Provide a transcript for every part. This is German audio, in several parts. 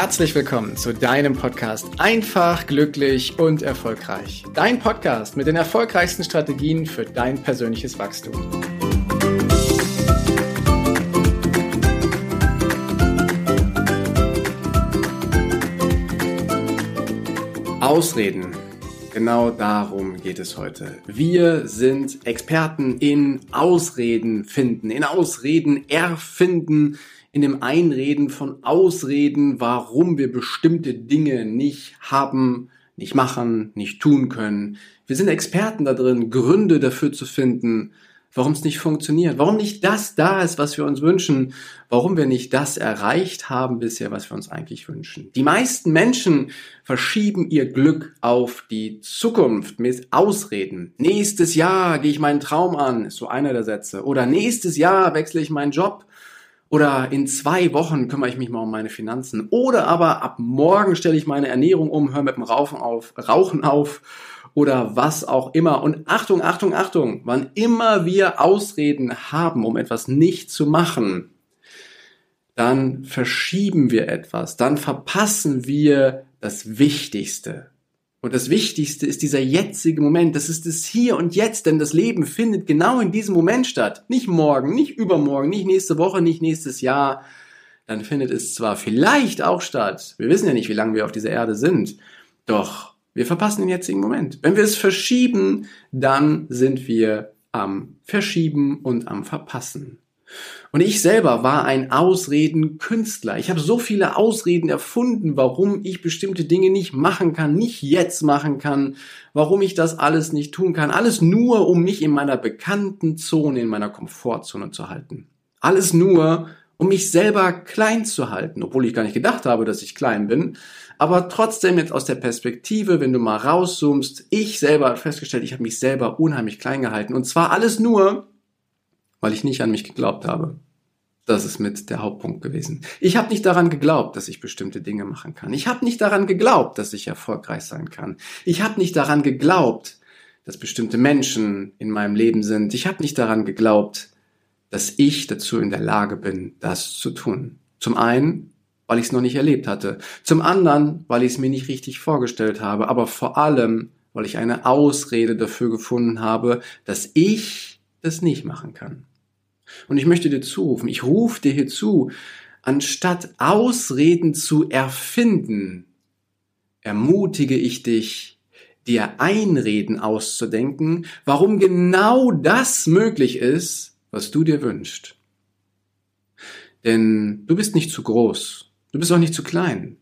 Herzlich willkommen zu deinem Podcast Einfach, glücklich und erfolgreich. Dein Podcast mit den erfolgreichsten Strategien für dein persönliches Wachstum. Ausreden. Genau darum geht es heute. Wir sind Experten in Ausreden finden, in Ausreden erfinden, in dem Einreden von Ausreden, warum wir bestimmte Dinge nicht haben, nicht machen, nicht tun können. Wir sind Experten da drin, Gründe dafür zu finden, warum es nicht funktioniert, warum nicht das da ist, was wir uns wünschen, warum wir nicht das erreicht haben bisher, was wir uns eigentlich wünschen. Die meisten Menschen verschieben ihr Glück auf die Zukunft mit Ausreden. Nächstes Jahr gehe ich meinen Traum an, ist so einer der Sätze. Oder nächstes Jahr wechsle ich meinen Job. Oder in zwei Wochen kümmere ich mich mal um meine Finanzen. Oder aber ab morgen stelle ich meine Ernährung um, höre mit dem Rauchen auf, Rauchen auf oder was auch immer. Und Achtung, Achtung, Achtung, wann immer wir Ausreden haben, um etwas nicht zu machen, dann verschieben wir etwas, dann verpassen wir das Wichtigste. Und das Wichtigste ist dieser jetzige Moment. Das ist das Hier und Jetzt, denn das Leben findet genau in diesem Moment statt. Nicht morgen, nicht übermorgen, nicht nächste Woche, nicht nächstes Jahr. Dann findet es zwar vielleicht auch statt. Wir wissen ja nicht, wie lange wir auf dieser Erde sind. Doch wir verpassen den jetzigen Moment. Wenn wir es verschieben, dann sind wir am Verschieben und am Verpassen. Und ich selber war ein Ausredenkünstler. Ich habe so viele Ausreden erfunden, warum ich bestimmte Dinge nicht machen kann, nicht jetzt machen kann, warum ich das alles nicht tun kann. Alles nur, um mich in meiner bekannten Zone, in meiner Komfortzone zu halten. Alles nur, um mich selber klein zu halten, obwohl ich gar nicht gedacht habe, dass ich klein bin. Aber trotzdem jetzt aus der Perspektive, wenn du mal rauszoomst, ich selber habe festgestellt, ich habe mich selber unheimlich klein gehalten. Und zwar alles nur, weil ich nicht an mich geglaubt habe. Das ist mit der Hauptpunkt gewesen. Ich habe nicht daran geglaubt, dass ich bestimmte Dinge machen kann. Ich habe nicht daran geglaubt, dass ich erfolgreich sein kann. Ich habe nicht daran geglaubt, dass bestimmte Menschen in meinem Leben sind. Ich habe nicht daran geglaubt, dass ich dazu in der Lage bin, das zu tun. Zum einen, weil ich es noch nicht erlebt hatte. Zum anderen, weil ich es mir nicht richtig vorgestellt habe. Aber vor allem, weil ich eine Ausrede dafür gefunden habe, dass ich das nicht machen kann. Und ich möchte dir zurufen, ich rufe dir hier zu, anstatt Ausreden zu erfinden, ermutige ich dich, dir Einreden auszudenken, warum genau das möglich ist, was du dir wünschst. Denn du bist nicht zu groß, du bist auch nicht zu klein.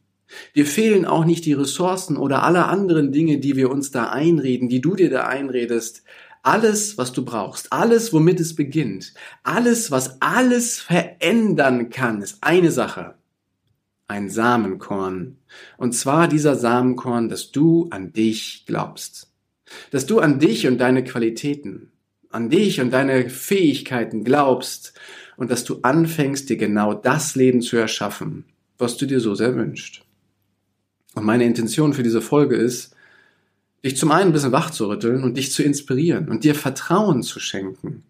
Dir fehlen auch nicht die Ressourcen oder alle anderen Dinge, die wir uns da einreden, die du dir da einredest, alles, was du brauchst, alles, womit es beginnt, alles, was alles verändern kann, ist eine Sache. Ein Samenkorn. Und zwar dieser Samenkorn, dass du an dich glaubst. Dass du an dich und deine Qualitäten, an dich und deine Fähigkeiten glaubst und dass du anfängst, dir genau das Leben zu erschaffen, was du dir so sehr wünschst. Und meine Intention für diese Folge ist, dich zum einen ein bisschen wach zu rütteln und dich zu inspirieren und dir Vertrauen zu schenken,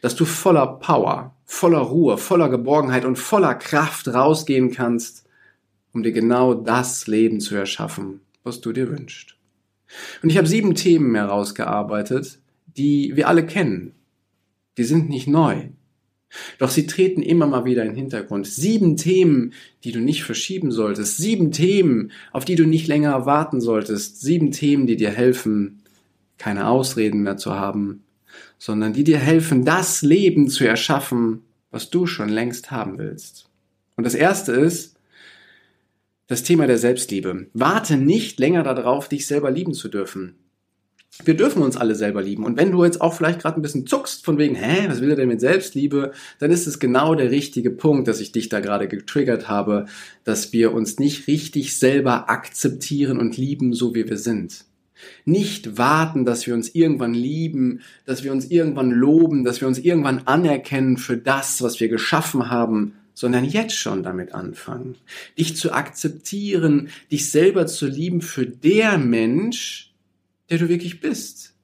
dass du voller Power, voller Ruhe, voller Geborgenheit und voller Kraft rausgehen kannst, um dir genau das Leben zu erschaffen, was du dir wünschst. Und ich habe sieben Themen herausgearbeitet, die wir alle kennen. Die sind nicht neu. Doch sie treten immer mal wieder in den Hintergrund. Sieben Themen, die du nicht verschieben solltest. Sieben Themen, auf die du nicht länger warten solltest. Sieben Themen, die dir helfen, keine Ausreden mehr zu haben, sondern die dir helfen, das Leben zu erschaffen, was du schon längst haben willst. Und das erste ist das Thema der Selbstliebe. Warte nicht länger darauf, dich selber lieben zu dürfen wir dürfen uns alle selber lieben. Und wenn du jetzt auch vielleicht gerade ein bisschen zuckst von wegen, hä, was will er denn mit Selbstliebe, dann ist es genau der richtige Punkt, dass ich dich da gerade getriggert habe, dass wir uns nicht richtig selber akzeptieren und lieben, so wie wir sind. Nicht warten, dass wir uns irgendwann lieben, dass wir uns irgendwann loben, dass wir uns irgendwann anerkennen für das, was wir geschaffen haben, sondern jetzt schon damit anfangen. Dich zu akzeptieren, dich selber zu lieben für der Mensch, der du wirklich bist.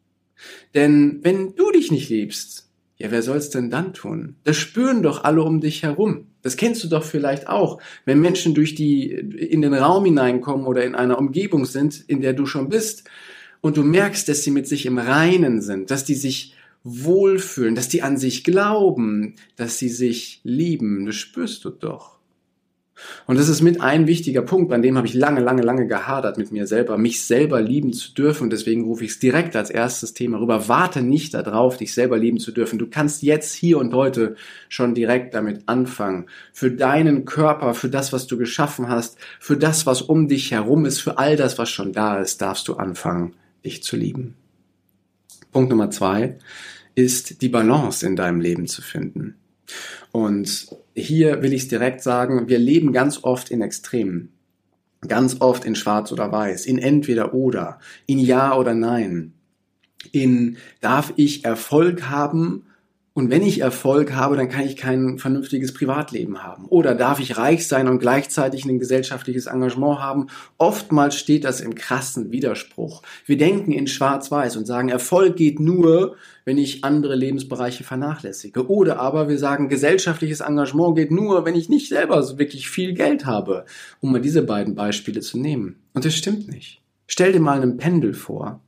Denn wenn du dich nicht liebst, ja, wer soll's denn dann tun? Das spüren doch alle um dich herum. Das kennst du doch vielleicht auch, wenn Menschen durch die, in den Raum hineinkommen oder in einer Umgebung sind, in der du schon bist und du merkst, dass sie mit sich im Reinen sind, dass die sich wohlfühlen, dass die an sich glauben, dass sie sich lieben. Das spürst du doch. Und das ist mit ein wichtiger Punkt, an dem habe ich lange, lange, lange gehadert mit mir selber, mich selber lieben zu dürfen. Und deswegen rufe ich es direkt als erstes Thema rüber. Warte nicht darauf, dich selber lieben zu dürfen. Du kannst jetzt, hier und heute schon direkt damit anfangen. Für deinen Körper, für das, was du geschaffen hast, für das, was um dich herum ist, für all das, was schon da ist, darfst du anfangen, dich zu lieben. Punkt Nummer zwei ist die Balance in deinem Leben zu finden. Und hier will ich es direkt sagen, wir leben ganz oft in Extremen. Ganz oft in Schwarz oder Weiß, in entweder oder, in Ja oder Nein, in darf ich Erfolg haben und wenn ich Erfolg habe, dann kann ich kein vernünftiges Privatleben haben. Oder darf ich reich sein und gleichzeitig ein gesellschaftliches Engagement haben? Oftmals steht das im krassen Widerspruch. Wir denken in Schwarz-Weiß und sagen, Erfolg geht nur, wenn ich andere Lebensbereiche vernachlässige. Oder aber wir sagen, gesellschaftliches Engagement geht nur, wenn ich nicht selber so wirklich viel Geld habe. Um mal diese beiden Beispiele zu nehmen. Und das stimmt nicht. Stell dir mal ein Pendel vor.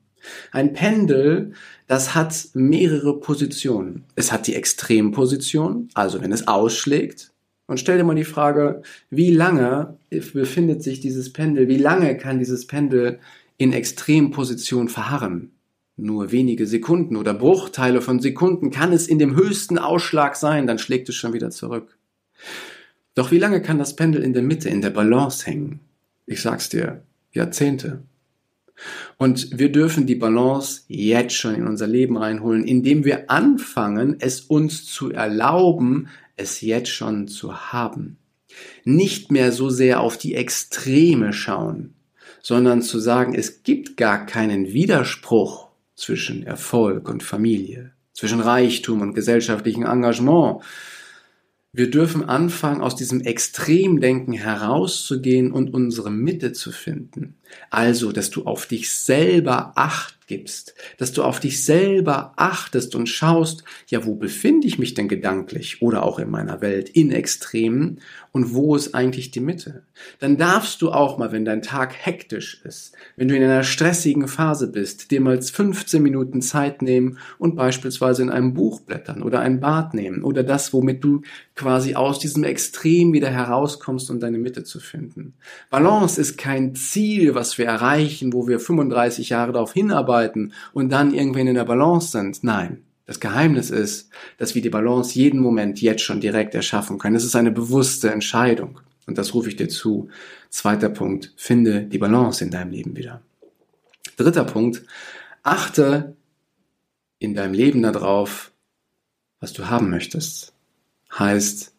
Ein Pendel, das hat mehrere Positionen. Es hat die Extremposition, also wenn es ausschlägt. Und stell dir mal die Frage, wie lange befindet sich dieses Pendel, wie lange kann dieses Pendel in Extremposition verharren? Nur wenige Sekunden oder Bruchteile von Sekunden kann es in dem höchsten Ausschlag sein, dann schlägt es schon wieder zurück. Doch wie lange kann das Pendel in der Mitte, in der Balance hängen? Ich sag's dir, Jahrzehnte. Und wir dürfen die Balance jetzt schon in unser Leben reinholen, indem wir anfangen, es uns zu erlauben, es jetzt schon zu haben. Nicht mehr so sehr auf die Extreme schauen, sondern zu sagen, es gibt gar keinen Widerspruch zwischen Erfolg und Familie, zwischen Reichtum und gesellschaftlichem Engagement, wir dürfen anfangen, aus diesem Extremdenken herauszugehen und unsere Mitte zu finden. Also, dass du auf dich selber acht gibst, dass du auf dich selber achtest und schaust, ja, wo befinde ich mich denn gedanklich oder auch in meiner Welt in Extremen und wo ist eigentlich die Mitte? Dann darfst du auch mal, wenn dein Tag hektisch ist, wenn du in einer stressigen Phase bist, dir mal 15 Minuten Zeit nehmen und beispielsweise in einem Buch blättern oder ein Bad nehmen oder das, womit du quasi aus diesem Extrem wieder herauskommst, um deine Mitte zu finden. Balance ist kein Ziel, was wir erreichen, wo wir 35 Jahre darauf hinarbeiten und dann irgendwann in der Balance sind. Nein. Das Geheimnis ist, dass wir die Balance jeden Moment jetzt schon direkt erschaffen können. Es ist eine bewusste Entscheidung. Und das rufe ich dir zu. Zweiter Punkt, finde die Balance in deinem Leben wieder. Dritter Punkt, achte in deinem Leben darauf, was du haben möchtest. Heißt,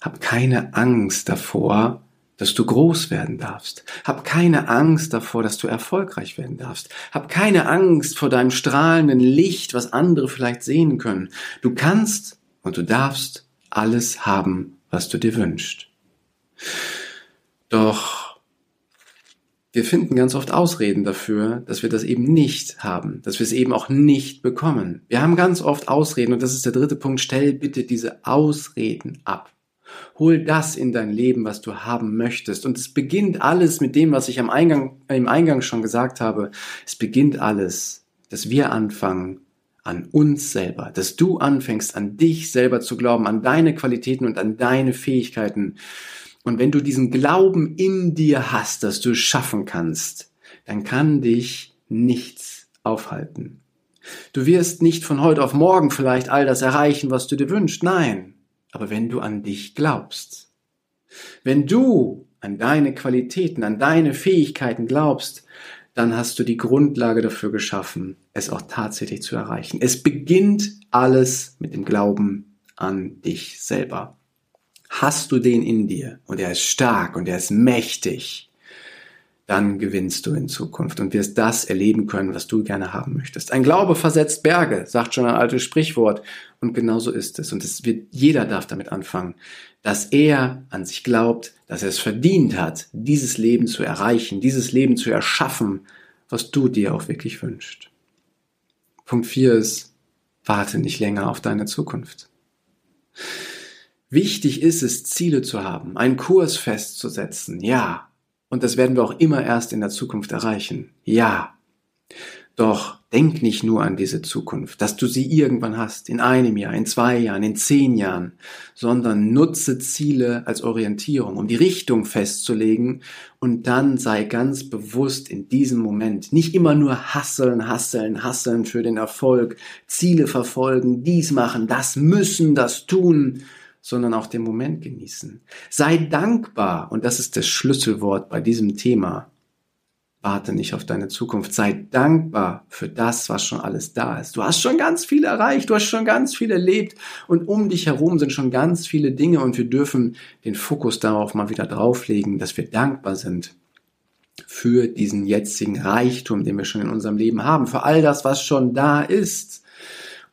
hab keine Angst davor, dass du groß werden darfst. Hab keine Angst davor, dass du erfolgreich werden darfst. Hab keine Angst vor deinem strahlenden Licht, was andere vielleicht sehen können. Du kannst und du darfst alles haben, was du dir wünschst. Doch wir finden ganz oft Ausreden dafür, dass wir das eben nicht haben, dass wir es eben auch nicht bekommen. Wir haben ganz oft Ausreden und das ist der dritte Punkt. Stell bitte diese Ausreden ab. Hol das in dein Leben, was du haben möchtest. Und es beginnt alles mit dem, was ich am Eingang, im Eingang schon gesagt habe. Es beginnt alles, dass wir anfangen, an uns selber, dass du anfängst, an dich selber zu glauben, an deine Qualitäten und an deine Fähigkeiten. Und wenn du diesen Glauben in dir hast, dass du es schaffen kannst, dann kann dich nichts aufhalten. Du wirst nicht von heute auf morgen vielleicht all das erreichen, was du dir wünschst. Nein aber wenn du an dich glaubst. Wenn du an deine Qualitäten, an deine Fähigkeiten glaubst, dann hast du die Grundlage dafür geschaffen, es auch tatsächlich zu erreichen. Es beginnt alles mit dem Glauben an dich selber. Hast du den in dir und er ist stark und er ist mächtig, dann gewinnst du in Zukunft und wirst das erleben können, was du gerne haben möchtest. Ein Glaube versetzt Berge, sagt schon ein altes Sprichwort. Und genau so ist es. Und es wird, jeder darf damit anfangen, dass er an sich glaubt, dass er es verdient hat, dieses Leben zu erreichen, dieses Leben zu erschaffen, was du dir auch wirklich wünschst. Punkt 4 ist, warte nicht länger auf deine Zukunft. Wichtig ist es, Ziele zu haben, einen Kurs festzusetzen, ja. Und das werden wir auch immer erst in der Zukunft erreichen, ja. Doch denk nicht nur an diese Zukunft, dass du sie irgendwann hast, in einem Jahr, in zwei Jahren, in zehn Jahren, sondern nutze Ziele als Orientierung, um die Richtung festzulegen und dann sei ganz bewusst in diesem Moment. Nicht immer nur hasseln, hasseln, hasseln für den Erfolg, Ziele verfolgen, dies machen, das müssen, das tun, sondern auch den Moment genießen. Sei dankbar, und das ist das Schlüsselwort bei diesem Thema. Warte nicht auf deine Zukunft. Sei dankbar für das, was schon alles da ist. Du hast schon ganz viel erreicht, du hast schon ganz viel erlebt und um dich herum sind schon ganz viele Dinge und wir dürfen den Fokus darauf mal wieder drauflegen, dass wir dankbar sind für diesen jetzigen Reichtum, den wir schon in unserem Leben haben, für all das, was schon da ist.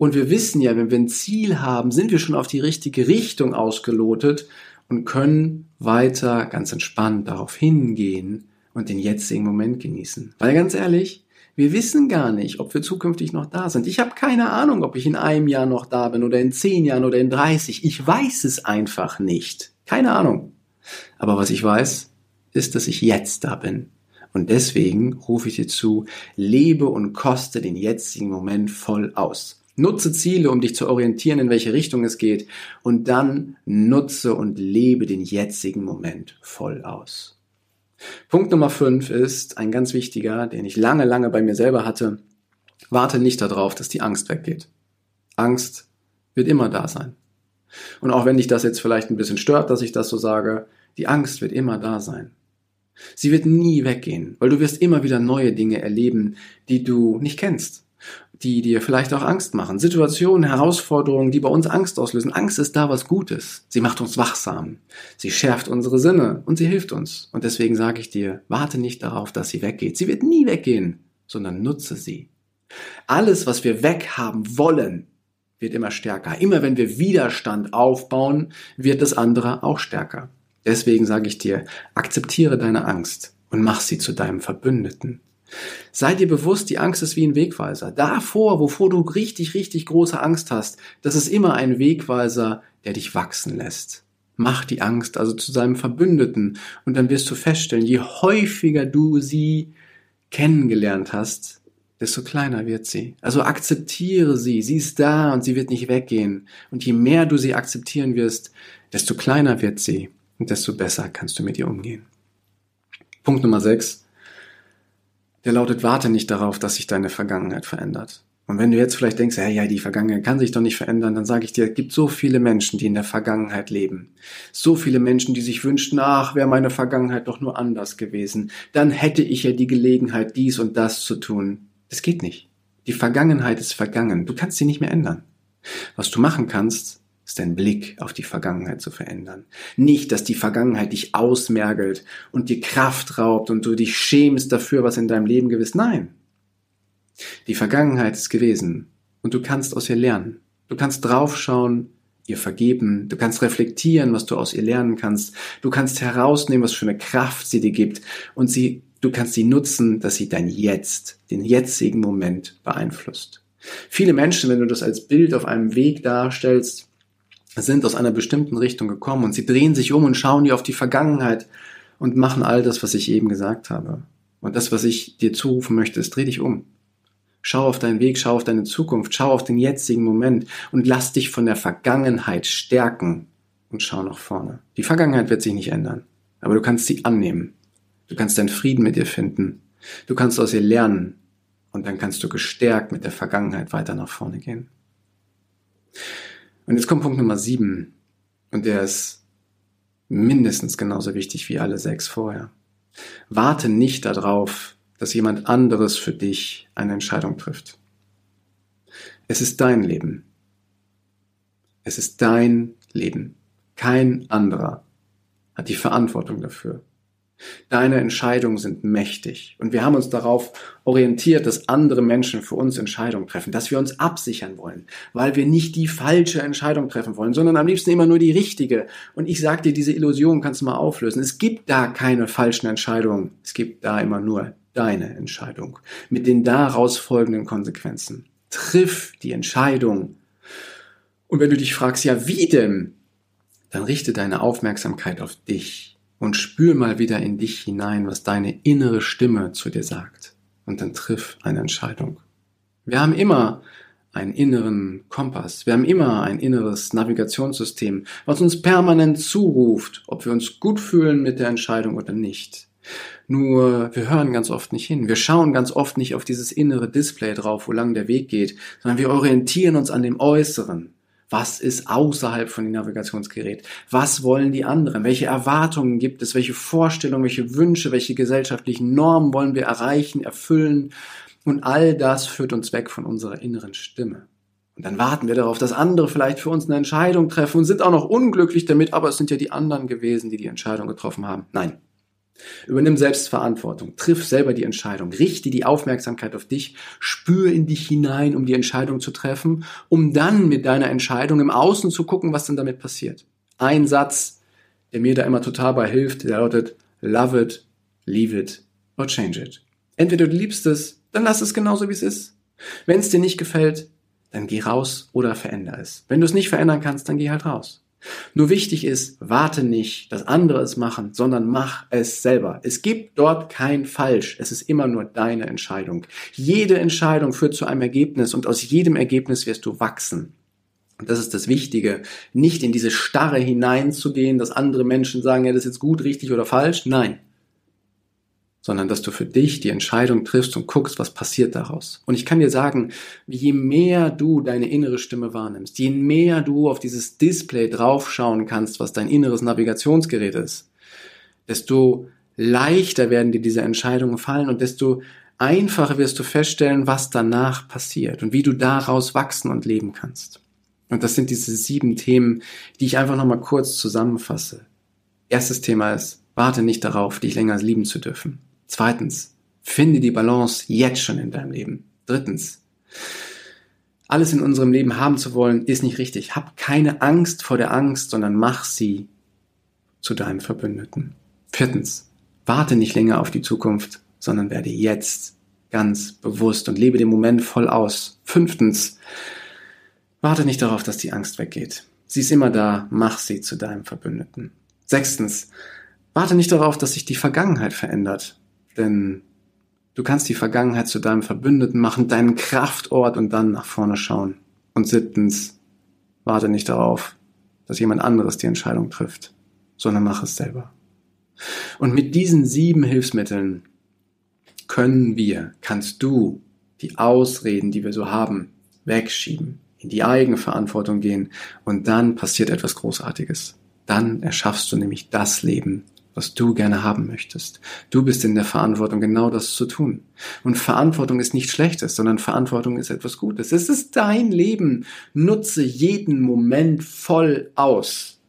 Und wir wissen ja, wenn wir ein Ziel haben, sind wir schon auf die richtige Richtung ausgelotet und können weiter ganz entspannt darauf hingehen und den jetzigen Moment genießen. Weil ganz ehrlich, wir wissen gar nicht, ob wir zukünftig noch da sind. Ich habe keine Ahnung, ob ich in einem Jahr noch da bin oder in zehn Jahren oder in 30. Ich weiß es einfach nicht. Keine Ahnung. Aber was ich weiß, ist, dass ich jetzt da bin. Und deswegen rufe ich dir zu, lebe und koste den jetzigen Moment voll aus. Nutze Ziele, um dich zu orientieren, in welche Richtung es geht. Und dann nutze und lebe den jetzigen Moment voll aus. Punkt Nummer fünf ist ein ganz wichtiger, den ich lange, lange bei mir selber hatte. Warte nicht darauf, dass die Angst weggeht. Angst wird immer da sein. Und auch wenn dich das jetzt vielleicht ein bisschen stört, dass ich das so sage, die Angst wird immer da sein. Sie wird nie weggehen, weil du wirst immer wieder neue Dinge erleben, die du nicht kennst die dir vielleicht auch Angst machen. Situationen, Herausforderungen, die bei uns Angst auslösen. Angst ist da was Gutes. Sie macht uns wachsam. Sie schärft unsere Sinne und sie hilft uns. Und deswegen sage ich dir, warte nicht darauf, dass sie weggeht. Sie wird nie weggehen, sondern nutze sie. Alles, was wir weghaben wollen, wird immer stärker. Immer wenn wir Widerstand aufbauen, wird das andere auch stärker. Deswegen sage ich dir, akzeptiere deine Angst und mach sie zu deinem Verbündeten. Sei dir bewusst, die Angst ist wie ein Wegweiser. Davor, wovor du richtig, richtig große Angst hast, das ist immer ein Wegweiser, der dich wachsen lässt. Mach die Angst also zu seinem Verbündeten und dann wirst du feststellen, je häufiger du sie kennengelernt hast, desto kleiner wird sie. Also akzeptiere sie, sie ist da und sie wird nicht weggehen. Und je mehr du sie akzeptieren wirst, desto kleiner wird sie und desto besser kannst du mit ihr umgehen. Punkt Nummer 6 der lautet, warte nicht darauf, dass sich deine Vergangenheit verändert. Und wenn du jetzt vielleicht denkst, ja, ja, die Vergangenheit kann sich doch nicht verändern, dann sage ich dir, es gibt so viele Menschen, die in der Vergangenheit leben. So viele Menschen, die sich wünschen, ach, wäre meine Vergangenheit doch nur anders gewesen. Dann hätte ich ja die Gelegenheit, dies und das zu tun. Das geht nicht. Die Vergangenheit ist vergangen. Du kannst sie nicht mehr ändern. Was du machen kannst, ist dein Blick auf die Vergangenheit zu verändern. Nicht, dass die Vergangenheit dich ausmergelt und dir Kraft raubt und du dich schämst dafür, was in deinem Leben gewiss. Nein. Die Vergangenheit ist gewesen und du kannst aus ihr lernen. Du kannst draufschauen, ihr vergeben, du kannst reflektieren, was du aus ihr lernen kannst. Du kannst herausnehmen, was für eine Kraft sie dir gibt und sie, du kannst sie nutzen, dass sie dein Jetzt, den jetzigen Moment beeinflusst. Viele Menschen, wenn du das als Bild auf einem Weg darstellst, sind aus einer bestimmten Richtung gekommen und sie drehen sich um und schauen dir auf die Vergangenheit und machen all das, was ich eben gesagt habe. Und das, was ich dir zurufen möchte, ist, dreh dich um. Schau auf deinen Weg, schau auf deine Zukunft, schau auf den jetzigen Moment und lass dich von der Vergangenheit stärken und schau nach vorne. Die Vergangenheit wird sich nicht ändern, aber du kannst sie annehmen. Du kannst deinen Frieden mit ihr finden. Du kannst aus ihr lernen und dann kannst du gestärkt mit der Vergangenheit weiter nach vorne gehen. Und jetzt kommt Punkt Nummer sieben. Und der ist mindestens genauso wichtig wie alle sechs vorher. Warte nicht darauf, dass jemand anderes für dich eine Entscheidung trifft. Es ist dein Leben. Es ist dein Leben. Kein anderer hat die Verantwortung dafür. Deine Entscheidungen sind mächtig. Und wir haben uns darauf orientiert, dass andere Menschen für uns Entscheidungen treffen, dass wir uns absichern wollen, weil wir nicht die falsche Entscheidung treffen wollen, sondern am liebsten immer nur die richtige. Und ich sag dir, diese Illusion kannst du mal auflösen. Es gibt da keine falschen Entscheidungen. Es gibt da immer nur deine Entscheidung mit den daraus folgenden Konsequenzen. Triff die Entscheidung. Und wenn du dich fragst, ja, wie denn? dann richte deine Aufmerksamkeit auf dich und spür mal wieder in dich hinein, was deine innere Stimme zu dir sagt. Und dann triff eine Entscheidung. Wir haben immer einen inneren Kompass. Wir haben immer ein inneres Navigationssystem, was uns permanent zuruft, ob wir uns gut fühlen mit der Entscheidung oder nicht. Nur wir hören ganz oft nicht hin. Wir schauen ganz oft nicht auf dieses innere Display drauf, wo lang der Weg geht, sondern wir orientieren uns an dem Äußeren. Was ist außerhalb von dem Navigationsgerät? Was wollen die anderen? Welche Erwartungen gibt es? Welche Vorstellungen, welche Wünsche, welche gesellschaftlichen Normen wollen wir erreichen, erfüllen? Und all das führt uns weg von unserer inneren Stimme. Und dann warten wir darauf, dass andere vielleicht für uns eine Entscheidung treffen und sind auch noch unglücklich damit, aber es sind ja die anderen gewesen, die die Entscheidung getroffen haben. Nein. Übernimm selbst Verantwortung, triff selber die Entscheidung, richte die Aufmerksamkeit auf dich, spür in dich hinein, um die Entscheidung zu treffen, um dann mit deiner Entscheidung im Außen zu gucken, was denn damit passiert. Ein Satz, der mir da immer total bei hilft, der lautet, love it, leave it or change it. Entweder du liebst es dann lass es genauso, wie es ist. Wenn es dir nicht gefällt, dann geh raus oder veränder es. Wenn du es nicht verändern kannst, dann geh halt raus. Nur wichtig ist, warte nicht, dass andere es machen, sondern mach es selber. Es gibt dort kein Falsch. Es ist immer nur deine Entscheidung. Jede Entscheidung führt zu einem Ergebnis und aus jedem Ergebnis wirst du wachsen. Und das ist das Wichtige, nicht in diese Starre hineinzugehen, dass andere Menschen sagen, ja, das ist jetzt gut, richtig oder falsch. Nein sondern dass du für dich die Entscheidung triffst und guckst, was passiert daraus. Und ich kann dir sagen, je mehr du deine innere Stimme wahrnimmst, je mehr du auf dieses Display draufschauen kannst, was dein inneres Navigationsgerät ist, desto leichter werden dir diese Entscheidungen fallen und desto einfacher wirst du feststellen, was danach passiert und wie du daraus wachsen und leben kannst. Und das sind diese sieben Themen, die ich einfach nochmal kurz zusammenfasse. Erstes Thema ist, warte nicht darauf, dich länger lieben zu dürfen. Zweitens, finde die Balance jetzt schon in deinem Leben. Drittens, alles in unserem Leben haben zu wollen, ist nicht richtig. Hab keine Angst vor der Angst, sondern mach sie zu deinem Verbündeten. Viertens, warte nicht länger auf die Zukunft, sondern werde jetzt ganz bewusst und lebe den Moment voll aus. Fünftens, warte nicht darauf, dass die Angst weggeht. Sie ist immer da, mach sie zu deinem Verbündeten. Sechstens, warte nicht darauf, dass sich die Vergangenheit verändert, denn du kannst die Vergangenheit zu deinem Verbündeten machen, deinen Kraftort und dann nach vorne schauen. Und siebtens, warte nicht darauf, dass jemand anderes die Entscheidung trifft, sondern mach es selber. Und mit diesen sieben Hilfsmitteln können wir, kannst du die Ausreden, die wir so haben, wegschieben, in die Eigenverantwortung gehen und dann passiert etwas Großartiges. Dann erschaffst du nämlich das Leben, was du gerne haben möchtest. Du bist in der Verantwortung, genau das zu tun. Und Verantwortung ist nichts Schlechtes, sondern Verantwortung ist etwas Gutes. Es ist dein Leben. Nutze jeden Moment voll aus.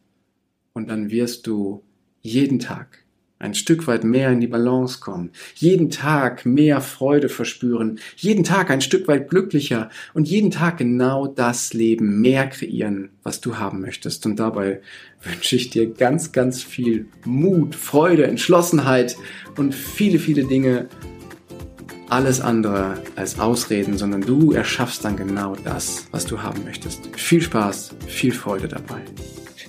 Und dann wirst du jeden Tag ein Stück weit mehr in die Balance kommen, jeden Tag mehr Freude verspüren, jeden Tag ein Stück weit glücklicher und jeden Tag genau das Leben mehr kreieren, was du haben möchtest. Und dabei wünsche ich dir ganz, ganz viel Mut, Freude, Entschlossenheit und viele, viele Dinge, alles andere als Ausreden, sondern du erschaffst dann genau das, was du haben möchtest. Viel Spaß, viel Freude dabei.